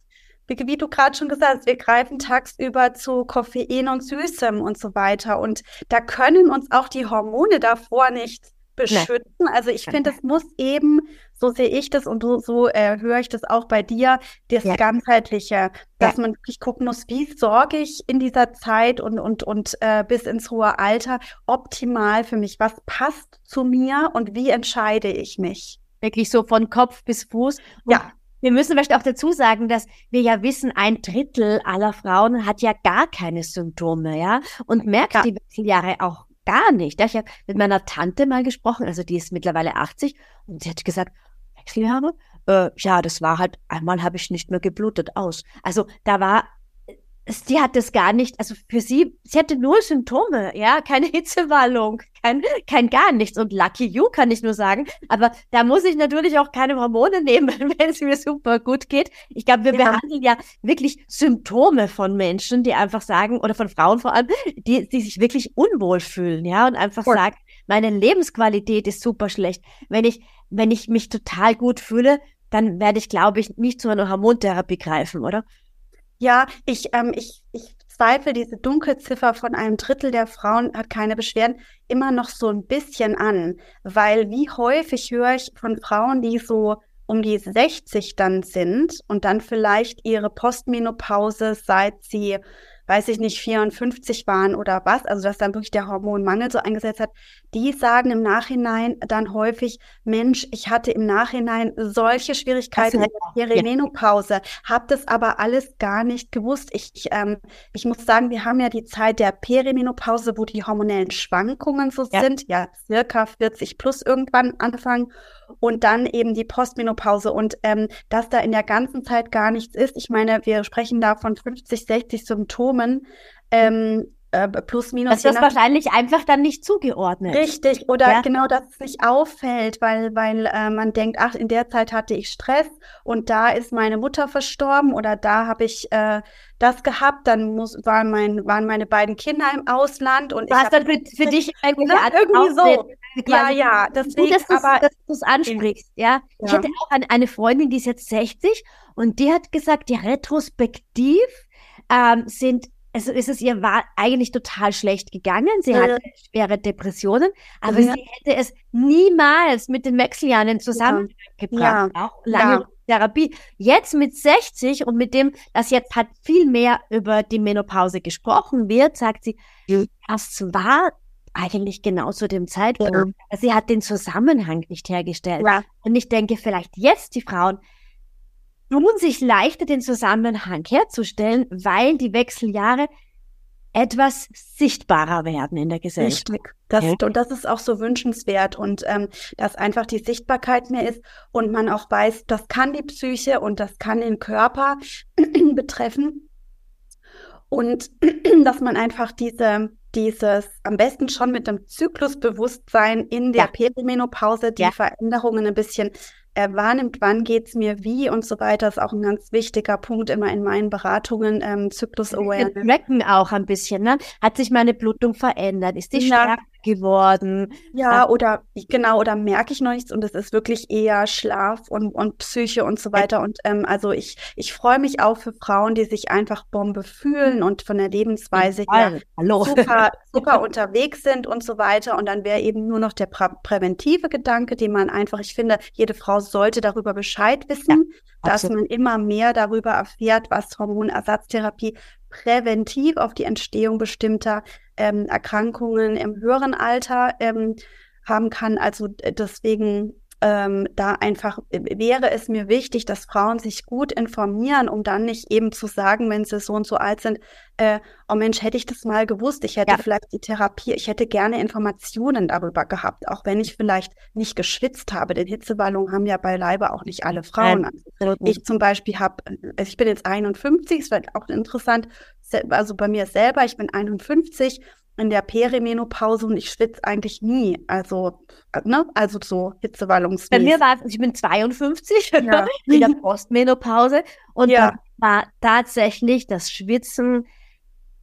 wie, wie du gerade schon gesagt hast, wir greifen tagsüber zu Koffein und Süßem und so weiter. Und da können uns auch die Hormone davor nicht beschützen. Nee. Also ich finde, es muss eben, so sehe ich das und so, so äh, höre ich das auch bei dir, das ja. ganzheitliche, dass ja. man wirklich gucken muss, wie sorge ich in dieser Zeit und und und äh, bis ins hohe Alter optimal für mich, was passt zu mir und wie entscheide ich mich? Wirklich so von Kopf bis Fuß. Und ja. Wir müssen vielleicht auch dazu sagen, dass wir ja wissen, ein Drittel aller Frauen hat ja gar keine Symptome, ja, und merkt ja. die Wechseljahre auch gar nicht. Ich habe mit meiner Tante mal gesprochen, also die ist mittlerweile 80 und sie hat gesagt, Wechseljahre? Äh, ja, das war halt, einmal habe ich nicht mehr geblutet aus. Also da war sie hat das gar nicht, also für sie, sie hatte null Symptome, ja, keine Hitzewallung, kein, kein gar nichts. Und lucky you kann ich nur sagen. Aber da muss ich natürlich auch keine Hormone nehmen, wenn es mir super gut geht. Ich glaube, wir ja. behandeln ja wirklich Symptome von Menschen, die einfach sagen, oder von Frauen vor allem, die, die sich wirklich unwohl fühlen, ja, und einfach Voll. sagen, meine Lebensqualität ist super schlecht. Wenn ich, wenn ich mich total gut fühle, dann werde ich, glaube ich, nicht zu einer Hormontherapie greifen, oder? Ja, ich, ähm, ich, ich zweifle diese Dunkelziffer von einem Drittel der Frauen hat keine Beschwerden immer noch so ein bisschen an, weil wie häufig höre ich von Frauen, die so um die 60 dann sind und dann vielleicht ihre Postmenopause, seit sie weiß ich nicht, 54 waren oder was, also dass dann wirklich der Hormonmangel so eingesetzt hat, die sagen im Nachhinein dann häufig, Mensch, ich hatte im Nachhinein solche Schwierigkeiten in der Perimenopause, ja. habe das aber alles gar nicht gewusst. Ich, ich, ähm, ich muss sagen, wir haben ja die Zeit der Perimenopause, wo die hormonellen Schwankungen so ja. sind, ja, circa 40 plus irgendwann anfangen und dann eben die Postmenopause und ähm, dass da in der ganzen Zeit gar nichts ist. Ich meine, wir sprechen da von 50, 60 Symptomen. Ähm, äh, plus minus. Das ist wahrscheinlich einfach dann nicht zugeordnet. Richtig, oder ja. genau, dass es nicht auffällt, weil, weil äh, man denkt, ach, in der Zeit hatte ich Stress und da ist meine Mutter verstorben oder da habe ich äh, das gehabt, dann muss, waren, mein, waren meine beiden Kinder im Ausland und du ich hast dann für, für dich irgendwelche ne, irgendwie so. Ja, ja, deswegen, gut, dass aber, du es ansprichst, ja. ja. Ich hatte auch eine, eine Freundin, die ist jetzt 60 und die hat gesagt, die retrospektiv ähm, sind also ist es ihr war eigentlich total schlecht gegangen. Sie ja. hatte schwere Depressionen, aber ja. sie hätte es niemals mit den Wechseljahren zusammengebracht. Ja. Auch lange Therapie. Jetzt mit 60 und mit dem, dass jetzt hat viel mehr über die Menopause gesprochen wird, sagt sie, das war eigentlich genau zu dem Zeitpunkt. Sie hat den Zusammenhang nicht hergestellt. Und ich denke, vielleicht jetzt die Frauen, tun sich leichter, den Zusammenhang herzustellen, weil die Wechseljahre etwas sichtbarer werden in der Gesellschaft. Richtig. Das, ja. Und das ist auch so wünschenswert und ähm, dass einfach die Sichtbarkeit mehr ist und man auch weiß, das kann die Psyche und das kann den Körper betreffen und dass man einfach diese dieses am besten schon mit dem Zyklusbewusstsein in der ja. Perimenopause die ja. Veränderungen ein bisschen er wahrnimmt, wann geht's mir wie und so weiter, ist auch ein ganz wichtiger Punkt immer in meinen Beratungen, ähm, Zyklus-Awareness. Wir tracken auch ein bisschen, ne? Hat sich meine Blutung verändert? Ist die stärker geworden? Ja, ähm, oder genau, oder merke ich noch nichts und es ist wirklich eher Schlaf und, und Psyche und so weiter. Und ähm, also ich, ich freue mich auch für Frauen, die sich einfach Bombe fühlen und von der Lebensweise her Hallo. super, super unterwegs sind und so weiter. Und dann wäre eben nur noch der prä präventive Gedanke, den man einfach, ich finde, jede Frau sollte darüber Bescheid wissen, ja, dass man immer mehr darüber erfährt, was Hormonersatztherapie präventiv auf die Entstehung bestimmter ähm, Erkrankungen im höheren Alter ähm, haben kann. Also äh, deswegen ähm, da einfach äh, wäre es mir wichtig, dass Frauen sich gut informieren, um dann nicht eben zu sagen, wenn sie so und so alt sind, äh, oh Mensch, hätte ich das mal gewusst, ich hätte ja. vielleicht die Therapie, ich hätte gerne Informationen darüber gehabt, auch wenn ich vielleicht nicht geschwitzt habe, denn Hitzewallungen haben ja beileibe auch nicht alle Frauen. Also ich zum Beispiel habe, also ich bin jetzt 51, es wird auch interessant, also bei mir selber, ich bin 51 in der Perimenopause und ich schwitze eigentlich nie. Also, ne? Also so hitzewallungsmäßig. Bei mir war es, ich bin 52 ja. in der Postmenopause und ja. war tatsächlich das Schwitzen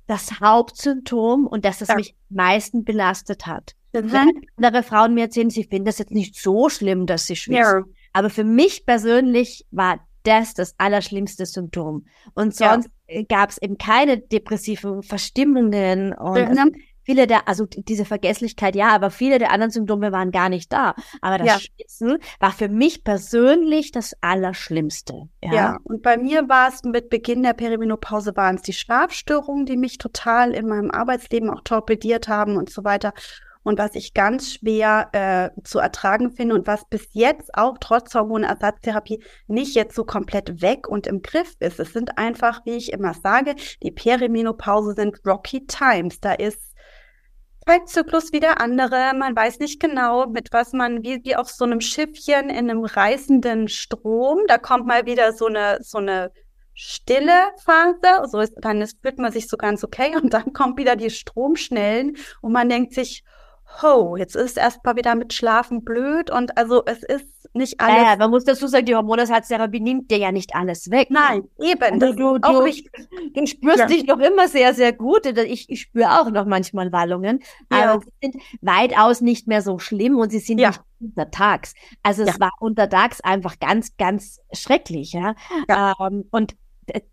das Hauptsymptom und dass es ja. mich am meisten belastet hat. Mhm. Wenn andere Frauen mir erzählen, sie finden das jetzt nicht so schlimm, dass sie schwitzen. Ja. Aber für mich persönlich war das das allerschlimmste Symptom. Und sonst ja. gab es eben keine depressiven Verstimmungen und ja viele der, also diese Vergesslichkeit ja, aber viele der anderen Symptome waren gar nicht da. Aber das ja. Schwitzen war für mich persönlich das Allerschlimmste. Ja, ja. und bei mir war es mit Beginn der Perimenopause waren es die Schlafstörungen, die mich total in meinem Arbeitsleben auch torpediert haben und so weiter. Und was ich ganz schwer äh, zu ertragen finde und was bis jetzt auch trotz Hormonersatztherapie nicht jetzt so komplett weg und im Griff ist. Es sind einfach, wie ich immer sage, die Perimenopause sind rocky times. Da ist Zeitzyklus wie der andere. Man weiß nicht genau, mit was man, wie, wie auf so einem Schiffchen in einem reißenden Strom. Da kommt mal wieder so eine, so eine stille Phase. So ist, dann ist, fühlt man sich so ganz okay. Und dann kommt wieder die Stromschnellen und man denkt sich, ho, jetzt ist erstmal wieder mit Schlafen blöd und also es ist nicht alles. Ja, man muss dazu sagen, die Hormonersatztherapie nimmt dir ja nicht alles weg. Nein, eben. Also du, du, du, du, spürst ja. dich noch immer sehr, sehr gut. Ich, ich spüre auch noch manchmal Wallungen, ja. aber sie sind weitaus nicht mehr so schlimm und sie sind ja. nicht untertags. Also es war untertags einfach ganz, ganz schrecklich, ja. Ähm, und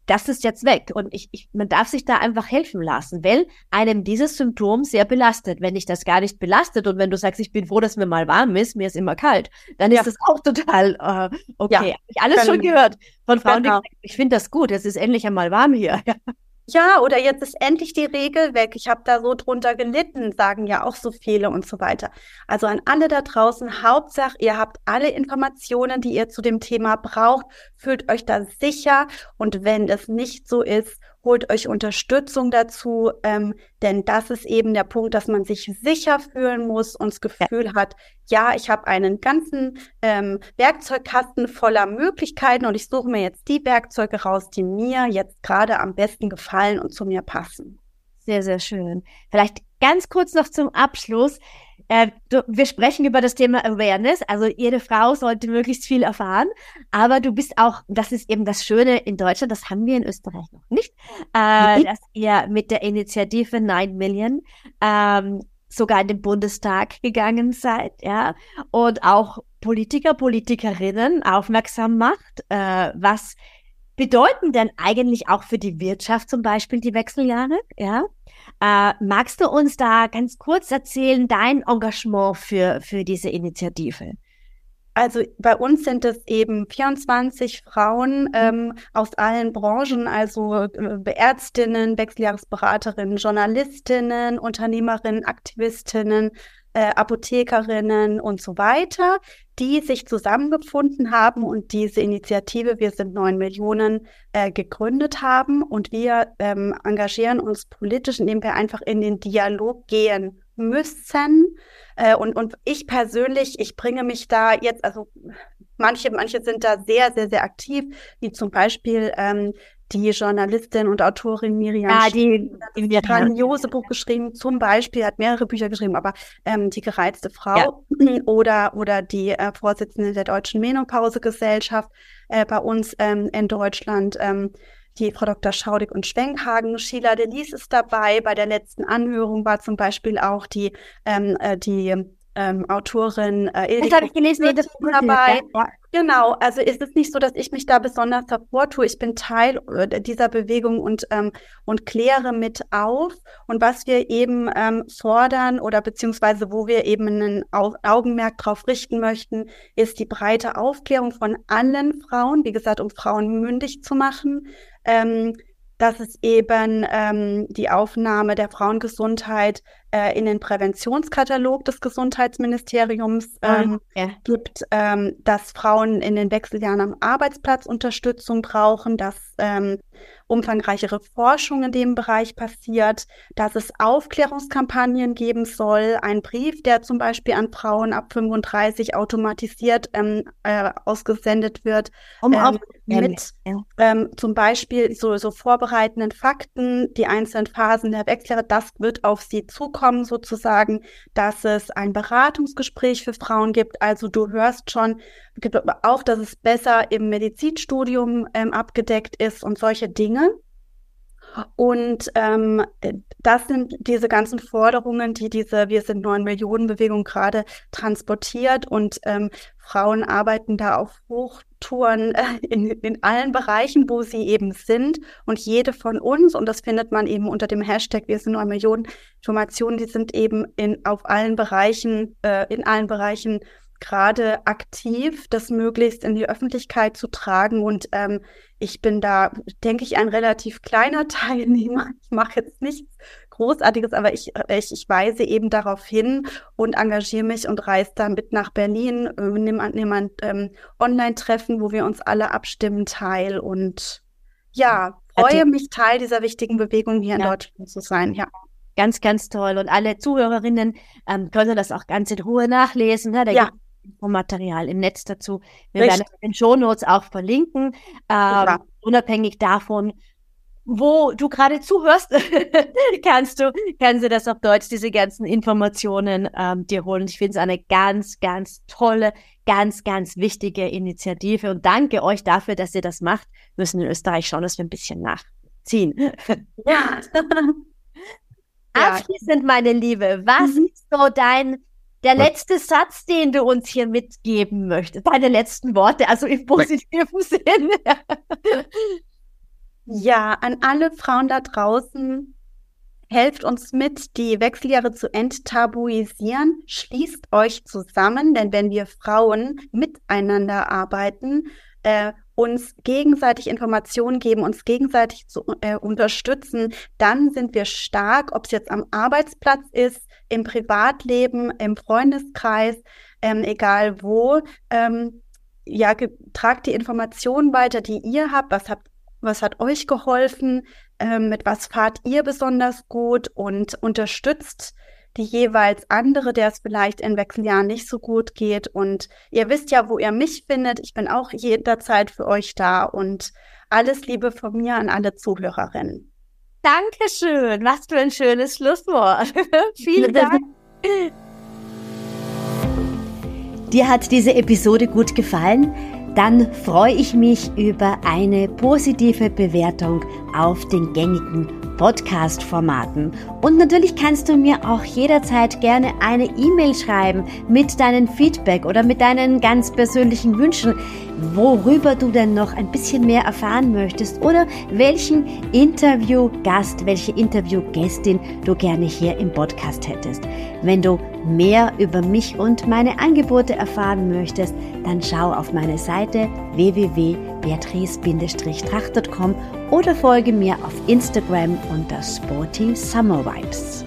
das ist jetzt weg. Und ich, ich, man darf sich da einfach helfen lassen, weil einem dieses Symptom sehr belastet. Wenn dich das gar nicht belastet und wenn du sagst, ich bin froh, dass mir mal warm ist, mir ist immer kalt, dann ja. ist das auch total äh, okay. Ja, Habe ich alles schon gehört von Frauen, genau. die sagen, ich finde das gut, es ist endlich einmal warm hier. Ja, oder jetzt ist endlich die Regel weg. Ich habe da so drunter gelitten, sagen ja auch so viele und so weiter. Also an alle da draußen, Hauptsache, ihr habt alle Informationen, die ihr zu dem Thema braucht, fühlt euch da sicher und wenn es nicht so ist, holt euch Unterstützung dazu, ähm, denn das ist eben der Punkt, dass man sich sicher fühlen muss und das Gefühl ja. hat, ja, ich habe einen ganzen ähm, Werkzeugkasten voller Möglichkeiten und ich suche mir jetzt die Werkzeuge raus, die mir jetzt gerade am besten gefallen und zu mir passen. Sehr, sehr schön. Vielleicht ganz kurz noch zum Abschluss. Äh, du, wir sprechen über das Thema Awareness. Also jede Frau sollte möglichst viel erfahren. Aber du bist auch, das ist eben das Schöne in Deutschland, das haben wir in Österreich noch nicht, äh, mhm. dass ihr mit der Initiative 9 Million ähm, sogar in den Bundestag gegangen seid, ja, und auch Politiker, Politikerinnen aufmerksam macht, äh, was bedeuten denn eigentlich auch für die Wirtschaft zum Beispiel die Wechseljahre, ja? Äh, magst du uns da ganz kurz erzählen, dein Engagement für, für diese Initiative? Also bei uns sind es eben 24 Frauen ähm, aus allen Branchen, also äh, Ärztinnen, Wechseljahresberaterinnen, Journalistinnen, Unternehmerinnen, Aktivistinnen, äh, Apothekerinnen und so weiter, die sich zusammengefunden haben und diese Initiative Wir sind neun Millionen äh, gegründet haben. Und wir ähm, engagieren uns politisch, indem wir einfach in den Dialog gehen müssen. Äh, und, und ich persönlich, ich bringe mich da jetzt, also manche, manche sind da sehr, sehr, sehr aktiv, wie zum Beispiel ähm, die Journalistin und Autorin Miriam ja, die, die, die grandiose Buch geschrieben, zum Beispiel, hat mehrere Bücher geschrieben, aber ähm, die gereizte Frau ja. oder, oder die äh, Vorsitzende der Deutschen Menopausegesellschaft äh, bei uns ähm, in Deutschland, ähm, die Frau Dr. Schaudig und Schwenkhagen. Sheila Delis ist dabei. Bei der letzten Anhörung war zum Beispiel auch die, ähm, äh, die ähm, Autorin äh, Das habe ich gelesen, nee, das dabei. Ja. Genau, also ist es nicht so, dass ich mich da besonders hervortue. Ich bin Teil äh, dieser Bewegung und, ähm, und kläre mit auf. Und was wir eben ähm, fordern oder beziehungsweise wo wir eben ein Au Augenmerk drauf richten möchten, ist die breite Aufklärung von allen Frauen, wie gesagt, um Frauen mündig zu machen. Ähm, dass es eben ähm, die Aufnahme der Frauengesundheit äh, in den Präventionskatalog des Gesundheitsministeriums ah, ähm, ja. gibt, ähm, dass Frauen in den Wechseljahren am Arbeitsplatz Unterstützung brauchen, dass ähm, umfangreichere Forschung in dem Bereich passiert, dass es Aufklärungskampagnen geben soll, ein Brief, der zum Beispiel an Frauen ab 35 automatisiert ähm, äh, ausgesendet wird, um ähm, mit ähm, zum Beispiel so, so vorbereitenden Fakten, die einzelnen Phasen der Wechseljahre, das wird auf sie zukommen sozusagen, dass es ein Beratungsgespräch für Frauen gibt. Also du hörst schon, auch, dass es besser im Medizinstudium ähm, abgedeckt ist und solche Dinge. Und ähm, das sind diese ganzen Forderungen, die diese Wir sind neun Millionen Bewegung gerade transportiert. Und ähm, Frauen arbeiten da auf Hochtouren äh, in, in allen Bereichen, wo sie eben sind. Und jede von uns, und das findet man eben unter dem Hashtag Wir sind neun Millionen Informationen, die sind eben in, auf allen Bereichen, äh, in allen Bereichen gerade aktiv, das möglichst in die Öffentlichkeit zu tragen. Und ähm, ich bin da, denke ich, ein relativ kleiner Teilnehmer. Ich mache jetzt nichts Großartiges, aber ich, ich, ich weise eben darauf hin und engagiere mich und reise da mit nach Berlin, äh, nehme nehm ein ähm, Online-Treffen, wo wir uns alle abstimmen, teil und ja, freue mich, Teil dieser wichtigen Bewegung hier ja. in Deutschland zu sein. Ja. Ganz, ganz toll. Und alle Zuhörerinnen ähm, können das auch ganz in Ruhe nachlesen. Ne? Da ja. gibt Infomaterial im Netz dazu. Wir Richtig. werden in den Shownotes auch verlinken. Ähm, unabhängig davon, wo du gerade zuhörst, kannst du, kannst du das auf Deutsch, diese ganzen Informationen ähm, dir holen. Ich finde es eine ganz, ganz tolle, ganz, ganz wichtige Initiative und danke euch dafür, dass ihr das macht. Wir müssen in Österreich schauen, dass wir ein bisschen nachziehen. Ja. Abschließend, meine Liebe, was mhm. ist so dein der letzte Satz, den du uns hier mitgeben möchtest, deine letzten Worte, also im positiven Sinne. ja, an alle Frauen da draußen, helft uns mit, die Wechseljahre zu enttabuisieren. Schließt euch zusammen, denn wenn wir Frauen miteinander arbeiten, äh, uns gegenseitig Informationen geben, uns gegenseitig zu äh, unterstützen, dann sind wir stark, ob es jetzt am Arbeitsplatz ist, im Privatleben, im Freundeskreis, ähm, egal wo. Ähm, ja, tragt die Informationen weiter, die ihr habt. Was habt, was hat euch geholfen? Ähm, mit was fahrt ihr besonders gut und unterstützt die jeweils andere, der es vielleicht in Wechseljahren nicht so gut geht. Und ihr wisst ja, wo ihr mich findet. Ich bin auch jederzeit für euch da und alles Liebe von mir an alle Zuhörerinnen. Dankeschön. Was für ein schönes Schlusswort. Vielen Dank. Dir hat diese Episode gut gefallen? Dann freue ich mich über eine positive Bewertung auf den gängigen Podcast-Formaten. Und natürlich kannst du mir auch jederzeit gerne eine E-Mail schreiben mit deinem Feedback oder mit deinen ganz persönlichen Wünschen, worüber du denn noch ein bisschen mehr erfahren möchtest oder welchen Interviewgast, welche Interviewgästin du gerne hier im Podcast hättest. Wenn du mehr über mich und meine Angebote erfahren möchtest, dann schau auf meine Seite www.beatrice-tracht.com oder folge mir auf Instagram unter Sporty Summer Vibes.